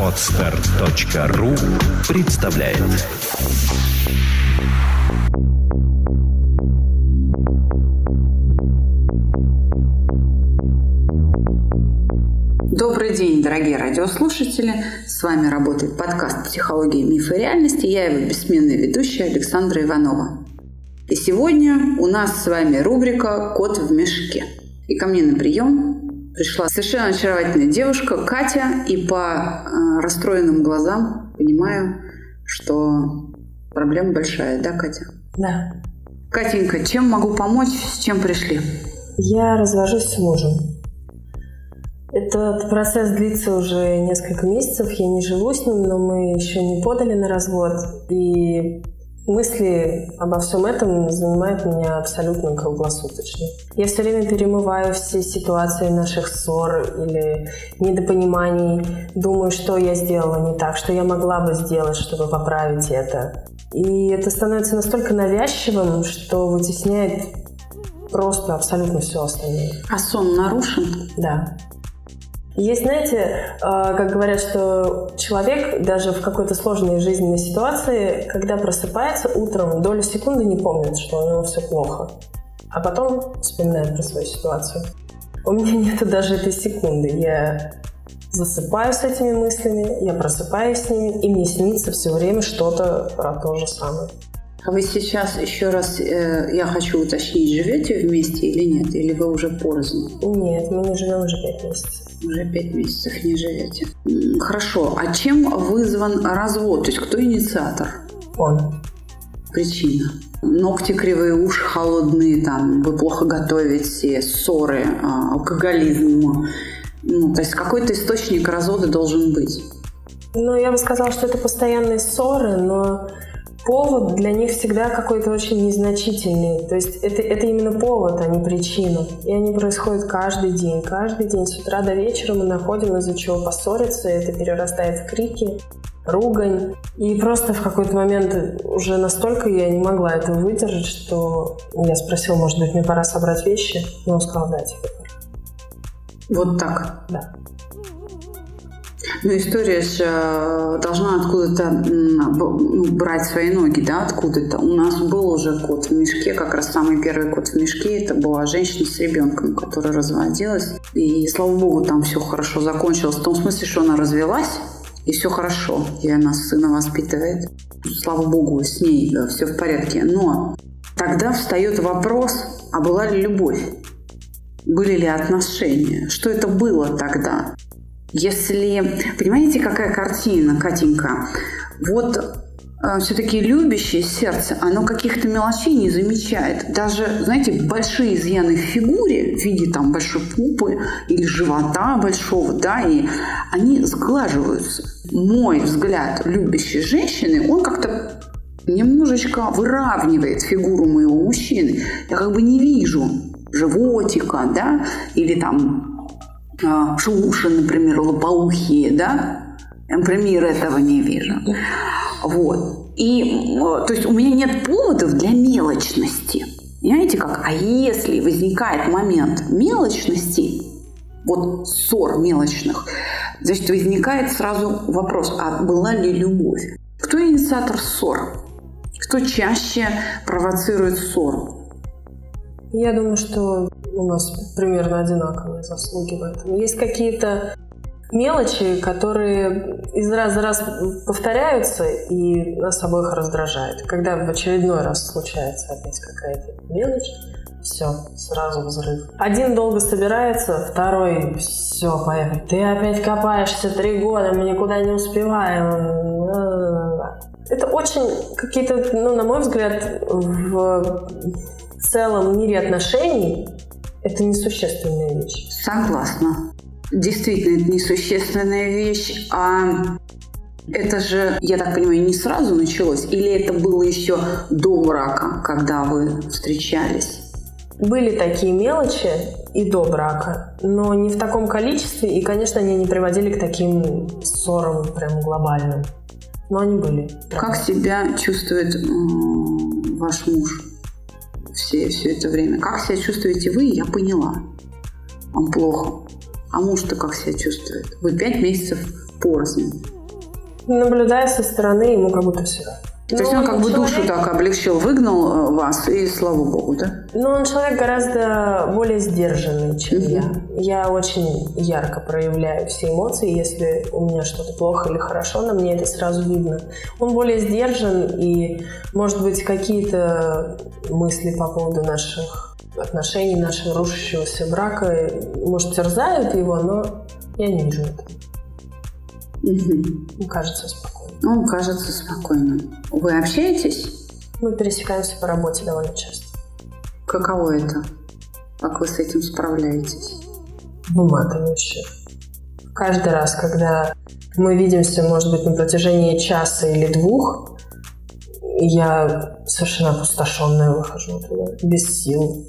Отстар.ру представляет Добрый день, дорогие радиослушатели! С вами работает подкаст «Психология, мифы и реальности». Я его бессменная ведущая Александра Иванова. И сегодня у нас с вами рубрика «Кот в мешке». И ко мне на прием пришла совершенно очаровательная девушка Катя, и по э, расстроенным глазам понимаю, что проблема большая, да, Катя? Да. Катенька, чем могу помочь, с чем пришли? Я развожусь с мужем. Этот процесс длится уже несколько месяцев, я не живу с ним, но мы еще не подали на развод. И мысли обо всем этом занимают меня абсолютно круглосуточно. Я все время перемываю все ситуации наших ссор или недопониманий, думаю, что я сделала не так, что я могла бы сделать, чтобы поправить это. И это становится настолько навязчивым, что вытесняет просто абсолютно все остальное. А сон нарушен? Да. Есть, знаете, э, как говорят, что человек даже в какой-то сложной жизненной ситуации, когда просыпается утром, долю секунды не помнит, что у него все плохо. А потом вспоминает про свою ситуацию. У меня нет даже этой секунды. Я засыпаю с этими мыслями, я просыпаюсь с ними, и мне снится все время что-то про то же самое. А вы сейчас еще раз, э, я хочу уточнить, живете вместе или нет? Или вы уже порознь? Нет, мы не живем уже пять месяцев. Уже пять месяцев не живете. Хорошо. А чем вызван развод? То есть кто инициатор? Он. Причина. Ногти кривые, уши холодные, там, вы плохо готовите, ссоры, а, алкоголизм. Ну, то есть какой-то источник развода должен быть. Ну, я бы сказала, что это постоянные ссоры, но повод для них всегда какой-то очень незначительный. То есть это, это именно повод, а не причина. И они происходят каждый день. Каждый день с утра до вечера мы находим из-за чего поссориться. Это перерастает в крики, ругань. И просто в какой-то момент уже настолько я не могла этого выдержать, что я спросила, может быть, мне пора собрать вещи? И он сказал, да, тебе. Вот так? Да. Ну, история же э, должна откуда-то брать свои ноги, да, откуда-то. У нас был уже кот в мешке, как раз самый первый кот в мешке. Это была женщина с ребенком, которая разводилась. И, слава богу, там все хорошо закончилось. В том смысле, что она развелась, и все хорошо. И она сына воспитывает. Слава богу, с ней да, все в порядке. Но тогда встает вопрос, а была ли любовь? Были ли отношения? Что это было тогда? Если, понимаете, какая картина, Катенька? Вот э, все-таки любящее сердце, оно каких-то мелочей не замечает. Даже, знаете, большие изъяны в фигуре в виде там большой пупы или живота большого, да, и они сглаживаются. Мой взгляд любящей женщины, он как-то немножечко выравнивает фигуру моего мужчины. Я как бы не вижу животика, да, или там а, шуши, например, лопоухие, да? Например, этого не вижу. Вот. И, то есть у меня нет поводов для мелочности. Понимаете как? А если возникает момент мелочности, вот ссор мелочных, значит, возникает сразу вопрос, а была ли любовь? Кто инициатор ссор? Кто чаще провоцирует ссору? Я думаю, что у нас примерно одинаковые заслуги в этом. Есть какие-то мелочи, которые из раза в раз повторяются и нас обоих раздражают. Когда в очередной раз случается опять какая-то мелочь, все, сразу взрыв. Один долго собирается, второй, все, поехали. Ты опять копаешься три года, мы никуда не успеваем. Это очень какие-то, ну, на мой взгляд, в целом мире отношений это несущественная вещь. Согласна. Действительно, это несущественная вещь, а это же, я так понимаю, не сразу началось? Или это было еще до брака, когда вы встречались? Были такие мелочи и до брака, но не в таком количестве, и, конечно, они не приводили к таким ссорам прям глобальным. Но они были. Как себя чувствует ваш муж? Все, все это время. Как себя чувствуете вы, я поняла. Вам плохо. А муж-то как себя чувствует? Вы пять месяцев порознь. Наблюдая со стороны, ему как будто все То есть он как бы человек... душу так облегчил, выгнал э, вас, и слава богу, да? Ну, он человек гораздо более сдержанный, чем mm-hmm. я. Я очень ярко проявляю все эмоции. Если у меня что-то плохо или хорошо, на мне это сразу видно. Он более сдержан, и, может быть, какие-то мысли по поводу наших отношений, нашего рушащегося брака, может, терзают его, но я не вижу этого. Mm-hmm. кажется спокойно. Он кажется спокойным. Вы общаетесь? Мы пересекаемся по работе довольно часто. Каково это? Как вы с этим справляетесь? Выматывающе. Каждый раз, когда мы видимся, может быть, на протяжении часа или двух, я совершенно опустошенная выхожу туда, без сил.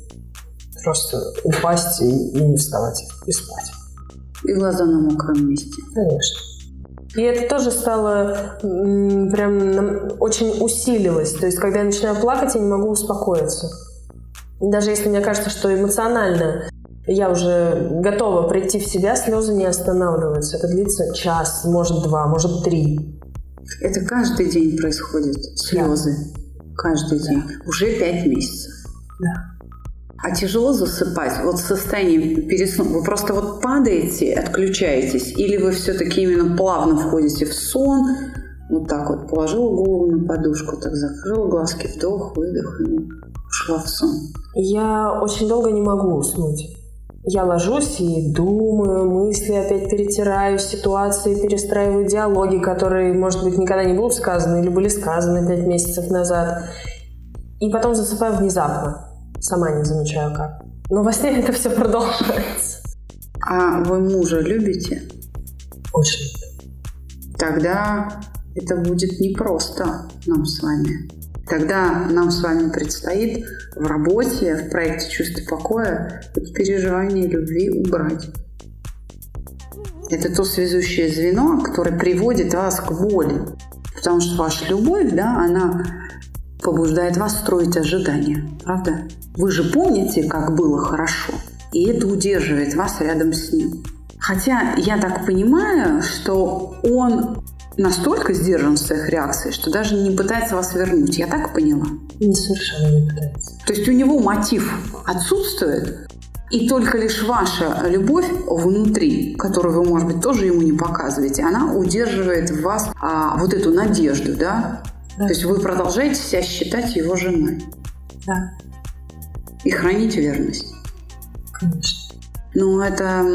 Просто упасть и, и не вставать, и спать. И глаза на мокром месте. Конечно. И это тоже стало прям очень усилилось. То есть, когда я начинаю плакать, я не могу успокоиться. Даже если мне кажется, что эмоционально я уже готова прийти в себя, слезы не останавливаются. Это длится час, может два, может три. Это каждый день происходит, слезы. Да. Каждый день. Уже пять месяцев. Да. А тяжело засыпать? Вот состояние перед сном. Вы просто вот падаете, отключаетесь? Или вы все-таки именно плавно входите в сон? Вот так вот положила голову на подушку, так закрыла глазки, вдох, выдох и ушла в сон. Я очень долго не могу уснуть. Я ложусь и думаю, мысли опять перетираю, ситуации перестраиваю, диалоги, которые, может быть, никогда не будут сказаны или были сказаны пять месяцев назад. И потом засыпаю внезапно. Сама не замечаю как. Но во сне это все продолжается. А вы мужа любите? Очень. Тогда это будет непросто нам с вами. Тогда нам с вами предстоит в работе, в проекте «Чувство покоя» это переживание любви убрать. Это то связующее звено, которое приводит вас к боли. Потому что ваша любовь, да, она побуждает вас строить ожидания, правда? Вы же помните, как было хорошо, и это удерживает вас рядом с ним. Хотя я так понимаю, что он настолько сдержан в своих реакциях, что даже не пытается вас вернуть. Я так поняла? Не совершенно не пытается. То есть у него мотив отсутствует, и только лишь ваша любовь внутри, которую вы, может быть, тоже ему не показываете, она удерживает в вас а, вот эту надежду, да? Да? То есть вы продолжаете себя считать его женой. Да и хранить верность. Конечно. Ну, это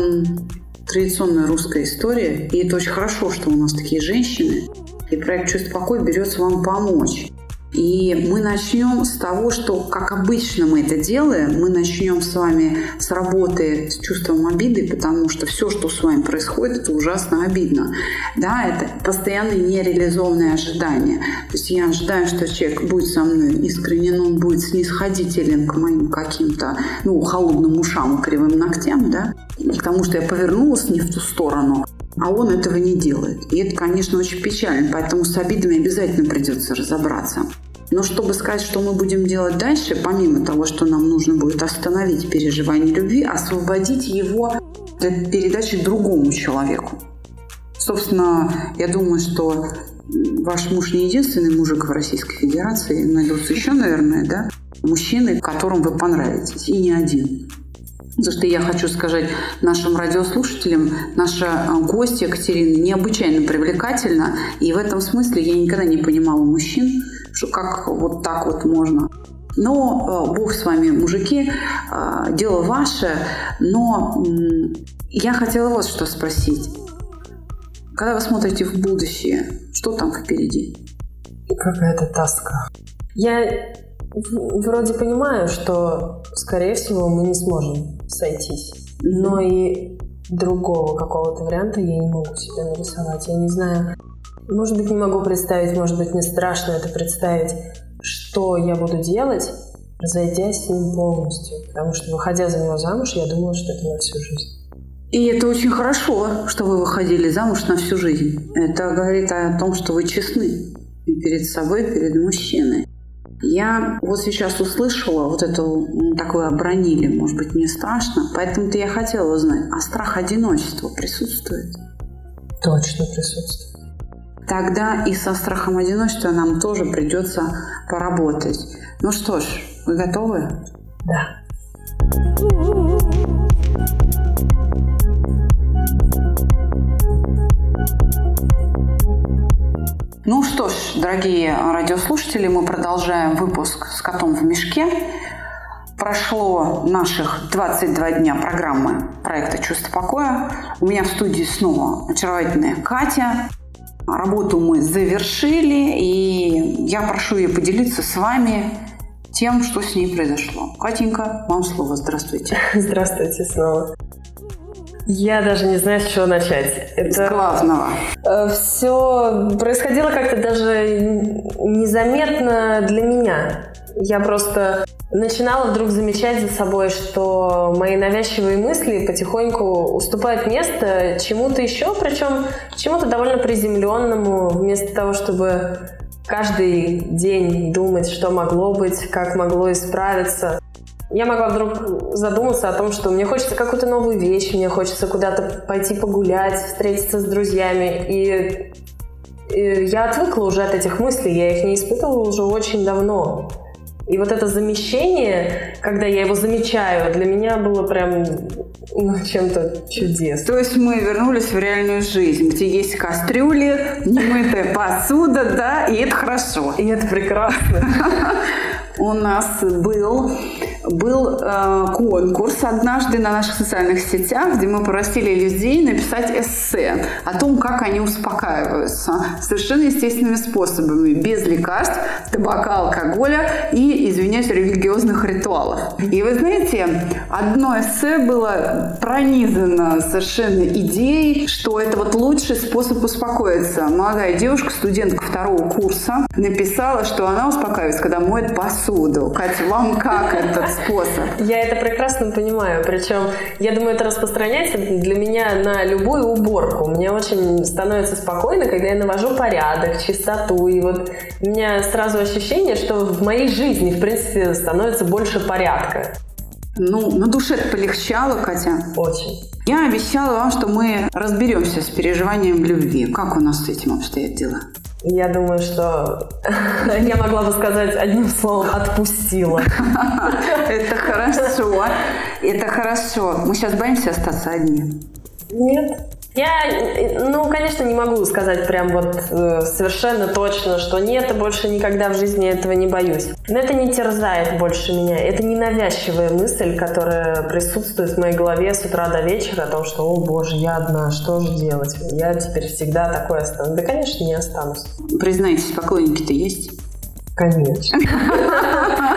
традиционная русская история, и это очень хорошо, что у нас такие женщины, и проект «Чувство покой» берется вам помочь. И мы начнем с того, что, как обычно мы это делаем, мы начнем с вами с работы с чувством обиды, потому что все, что с вами происходит, это ужасно обидно. Да, это постоянные нереализованные ожидания. То есть я ожидаю, что человек будет со мной искренен, он будет снисходителен к моим каким-то, ну, холодным ушам и кривым ногтям, да, к тому, что я повернулась не в ту сторону, а он этого не делает. И это, конечно, очень печально, поэтому с обидами обязательно придется разобраться. Но чтобы сказать, что мы будем делать дальше, помимо того, что нам нужно будет остановить переживание любви, освободить его для передачи другому человеку. Собственно, я думаю, что ваш муж не единственный мужик в Российской Федерации, найдутся еще, наверное, да, мужчины, которым вы понравитесь, и не один. За что я хочу сказать нашим радиослушателям, наша э, гостья Екатерина необычайно привлекательна, и в этом смысле я никогда не понимала мужчин, что как вот так вот можно. Но э, Бог с вами, мужики, э, дело ваше, но я хотела вас что спросить. Когда вы смотрите в будущее, что там впереди? Какая-то тоска. Я вроде понимаю, что, скорее всего, мы не сможем сойтись. Но и другого какого-то варианта я не могу себе нарисовать. Я не знаю, может быть, не могу представить, может быть, мне страшно это представить, что я буду делать, разойдясь с ним полностью. Потому что, выходя за него замуж, я думала, что это на всю жизнь. И это очень хорошо, что вы выходили замуж на всю жизнь. Это говорит о том, что вы честны и перед собой, и перед мужчиной. Я вот сейчас услышала вот это такое обронили, может быть, мне страшно, поэтому-то я хотела узнать, а страх одиночества присутствует? Точно присутствует. Тогда и со страхом одиночества нам тоже придется поработать. Ну что ж, вы готовы? Да. Ну что ж, дорогие радиослушатели, мы продолжаем выпуск с котом в мешке. Прошло наших 22 дня программы проекта «Чувство покоя». У меня в студии снова очаровательная Катя. Работу мы завершили, и я прошу ее поделиться с вами тем, что с ней произошло. Катенька, вам слово. Здравствуйте. Здравствуйте снова. Я даже не знаю, с чего начать. Это... С главного. Э, Все происходило как-то даже незаметно для меня. Я просто начинала вдруг замечать за собой, что мои навязчивые мысли потихоньку уступают место чему-то еще, причем чему-то довольно приземленному, вместо того, чтобы каждый день думать, что могло быть, как могло исправиться я могла вдруг задуматься о том, что мне хочется какую-то новую вещь, мне хочется куда-то пойти погулять, встретиться с друзьями. И, и я отвыкла уже от этих мыслей, я их не испытывала уже очень давно. И вот это замещение, когда я его замечаю, для меня было прям ну, чем-то чудесным. То есть мы вернулись в реальную жизнь, где есть кастрюли, немытая посуда, да, и это хорошо. И это прекрасно. У нас был был э, конкурс однажды на наших социальных сетях, где мы просили людей написать эссе о том, как они успокаиваются совершенно естественными способами, без лекарств, табака, алкоголя и, извиняюсь, религиозных ритуалов. И вы знаете, одно эссе было пронизано совершенно идеей, что это вот лучший способ успокоиться. Молодая девушка, студентка второго курса, написала, что она успокаивается, когда моет посуду. Катя, вам как этот способ. Я это прекрасно понимаю. Причем, я думаю, это распространяется для меня на любую уборку. Мне очень становится спокойно, когда я навожу порядок, чистоту. И вот у меня сразу ощущение, что в моей жизни, в принципе, становится больше порядка. Ну, на душе полегчало, Катя. Очень. Я обещала вам, что мы разберемся с переживанием любви. Как у нас с этим обстоят дела? Я думаю, что я могла бы сказать одним словом «отпустила». Это хорошо. Это хорошо. Мы сейчас боимся остаться одни. Нет. Я, ну, конечно, не могу сказать прям вот э, совершенно точно, что нет, больше никогда в жизни этого не боюсь. Но это не терзает больше меня. Это не навязчивая мысль, которая присутствует в моей голове с утра до вечера о том, что, о боже, я одна, что же делать? Я теперь всегда такой останусь. Да, конечно, не останусь. Признайтесь, поклонники-то есть? Конечно.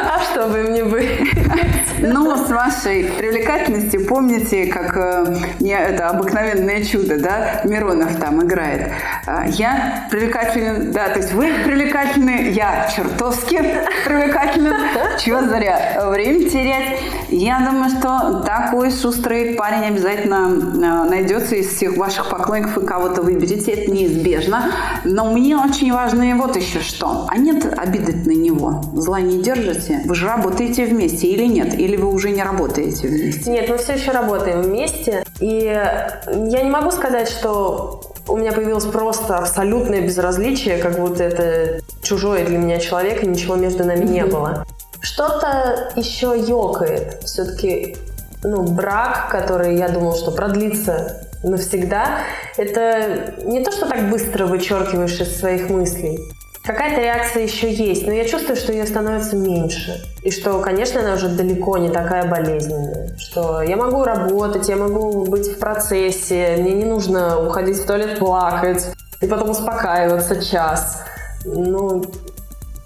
вашей привлекательностью, помните, как э, это обыкновенное чудо, да, Миронов там играет. А, я привлекательный, да, то есть вы привлекательны, я чертовски привлекательна. Чего зря время терять. Я думаю, что такой шустрый парень обязательно э, найдется из всех ваших поклонников, и кого-то выберете, это неизбежно. Но мне очень важно и вот еще что. А нет обиды на него? Зла не держите? Вы же работаете вместе или нет? Или вы уже не работаете вместе? Нет, мы все еще работаем вместе. И я не могу сказать, что у меня появилось просто абсолютное безразличие, как будто это чужой для меня человек, и ничего между нами mm-hmm. не было. Что-то еще ёкает. Все-таки ну, брак, который я думал, что продлится навсегда, это не то, что так быстро вычеркиваешь из своих мыслей. Какая-то реакция еще есть, но я чувствую, что ее становится меньше. И что, конечно, она уже далеко не такая болезненная. Что я могу работать, я могу быть в процессе, мне не нужно уходить в туалет плакать и потом успокаиваться час. Ну,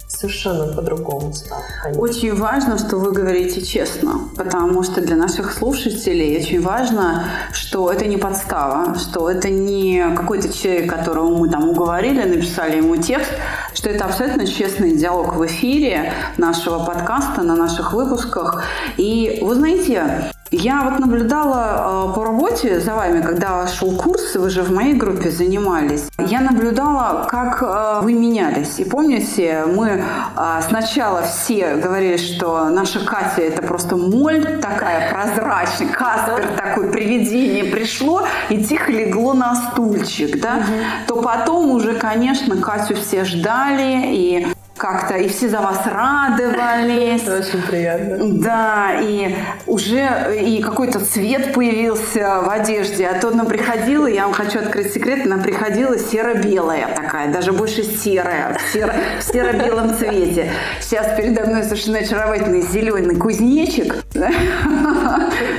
совершенно по-другому стал. Очень важно, что вы говорите честно, потому что для наших слушателей очень важно, что это не подстава, что это не какой-то человек, которого мы там уговорили, написали ему текст, что это абсолютно честный диалог в эфире нашего подкаста, на наших выпусках. И вы знаете, Я вот наблюдала э, по работе за вами, когда шел курс, вы же в моей группе занимались. Я наблюдала, как э, вы менялись. И помните, мы э, сначала все говорили, что наша Катя это просто моль такая прозрачная, Каспер такой, привидение пришло и тихо легло на стульчик, да, угу. то потом уже, конечно, Катю все ждали, и как-то, и все за вас радовались. Это очень приятно. Да, и уже и какой-то цвет появился в одежде. А то она приходила, я вам хочу открыть секрет, она приходила серо-белая такая, даже больше серая, в, серо, в серо-белом цвете. Сейчас передо мной совершенно очаровательный зеленый кузнечик.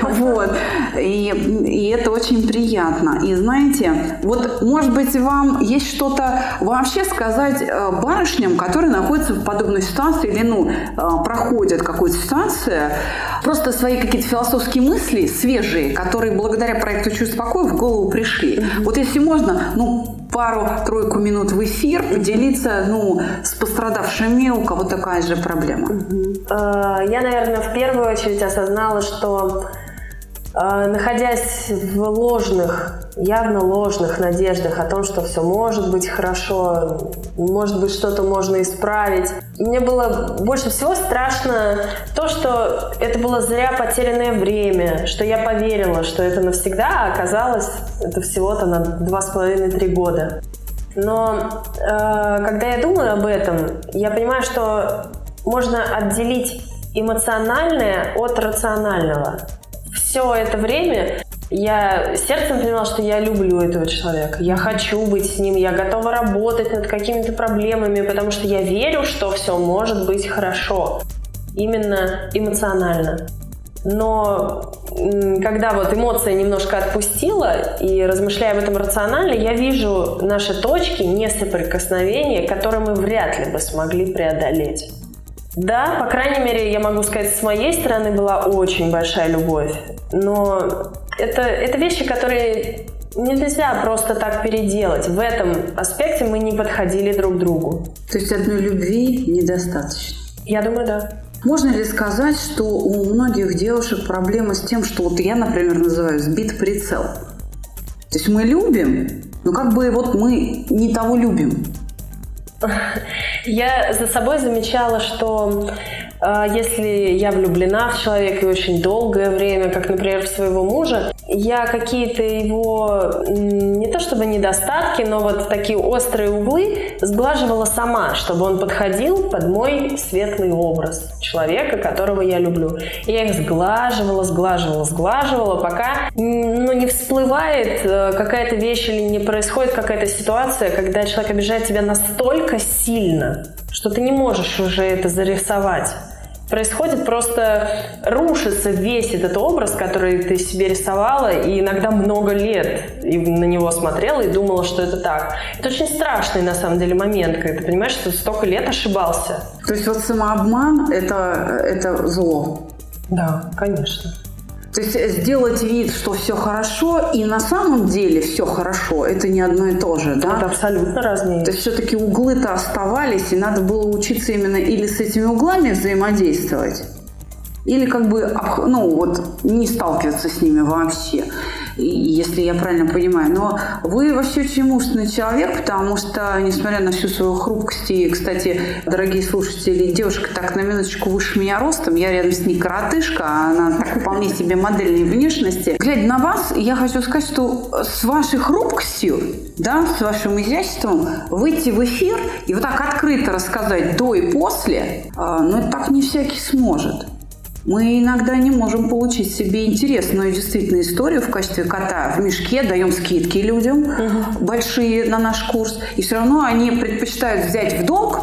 Вот. И, и это очень приятно. И знаете, вот, может быть, вам есть что-то вообще сказать э, барышням, которые находятся находятся в подобной ситуации или ну, э, проходят какую-то ситуацию, просто свои какие-то философские мысли свежие, которые благодаря проекту «Чувство покоя» в голову пришли. Mm-hmm. Вот если можно, ну, пару-тройку минут в эфир поделиться ну, с пострадавшими, у кого такая же проблема. Mm-hmm. Я, наверное, в первую очередь осознала, что а, находясь в ложных, явно ложных надеждах о том, что все может быть хорошо, может быть что-то можно исправить. мне было больше всего страшно то, что это было зря потерянное время, что я поверила, что это навсегда, а оказалось это всего-то на два с половиной-три года. Но э, когда я думаю об этом, я понимаю, что можно отделить эмоциональное от рационального все это время я сердцем понимала, что я люблю этого человека, я хочу быть с ним, я готова работать над какими-то проблемами, потому что я верю, что все может быть хорошо. Именно эмоционально. Но когда вот эмоция немножко отпустила и размышляя об этом рационально, я вижу наши точки несоприкосновения, которые мы вряд ли бы смогли преодолеть. Да, по крайней мере, я могу сказать, с моей стороны была очень большая любовь. Но это, это вещи, которые нельзя просто так переделать. В этом аспекте мы не подходили друг к другу. То есть одной любви недостаточно? Я думаю, да. Можно ли сказать, что у многих девушек проблема с тем, что вот я, например, называю сбит прицел? То есть мы любим, но как бы вот мы не того любим. Я за собой замечала, что если я влюблена в человека и очень долгое время, как, например, в своего мужа, я какие-то его не то чтобы недостатки, но вот такие острые углы сглаживала сама, чтобы он подходил под мой светлый образ человека, которого я люблю. И я их сглаживала, сглаживала, сглаживала, пока ну, не всплывает э, какая-то вещь или не происходит какая-то ситуация, когда человек обижает тебя настолько сильно, что ты не можешь уже это зарисовать происходит просто рушится весь этот образ, который ты себе рисовала, и иногда много лет и на него смотрела и думала, что это так. Это очень страшный на самом деле момент, когда ты понимаешь, что столько лет ошибался. То есть вот самообман это, это зло. Да, конечно. То есть сделать вид, что все хорошо, и на самом деле все хорошо, это не одно и то же, да? Это абсолютно разные. То есть все-таки углы-то оставались, и надо было учиться именно или с этими углами взаимодействовать, или как бы, ну вот, не сталкиваться с ними вообще если я правильно понимаю. Но вы вообще очень мужественный человек, потому что, несмотря на всю свою хрупкость, и, кстати, дорогие слушатели, девушка так на минуточку выше меня ростом, я рядом с ней коротышка, а она так вполне себе модельной внешности. Глядя на вас, я хочу сказать, что с вашей хрупкостью, да, с вашим изяществом выйти в эфир и вот так открыто рассказать до и после, а, ну, это так не всякий сможет. Мы иногда не можем получить себе интересную действительно историю в качестве кота в мешке, даем скидки людям угу. большие на наш курс, и все равно они предпочитают взять в долг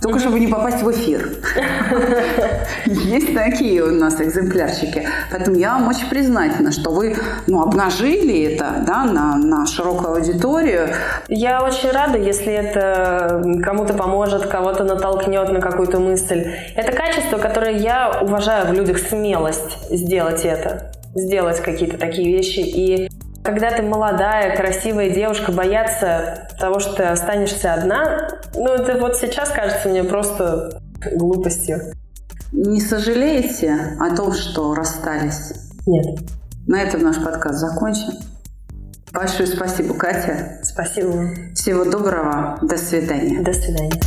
только чтобы не попасть в эфир. Есть такие у нас экземплярчики. Поэтому я вам очень признательна, что вы ну, обнажили это да, на, на широкую аудиторию. Я очень рада, если это кому-то поможет, кого-то натолкнет на какую-то мысль. Это качество, которое я уважаю в людях, смелость сделать это сделать какие-то такие вещи. И когда ты молодая, красивая девушка, бояться того, что ты останешься одна, ну, это вот сейчас кажется мне просто глупостью. Не сожалеете о том, что расстались? Нет. На этом наш подкаст закончен. Большое спасибо, Катя. Спасибо. Всего доброго. До свидания. До свидания.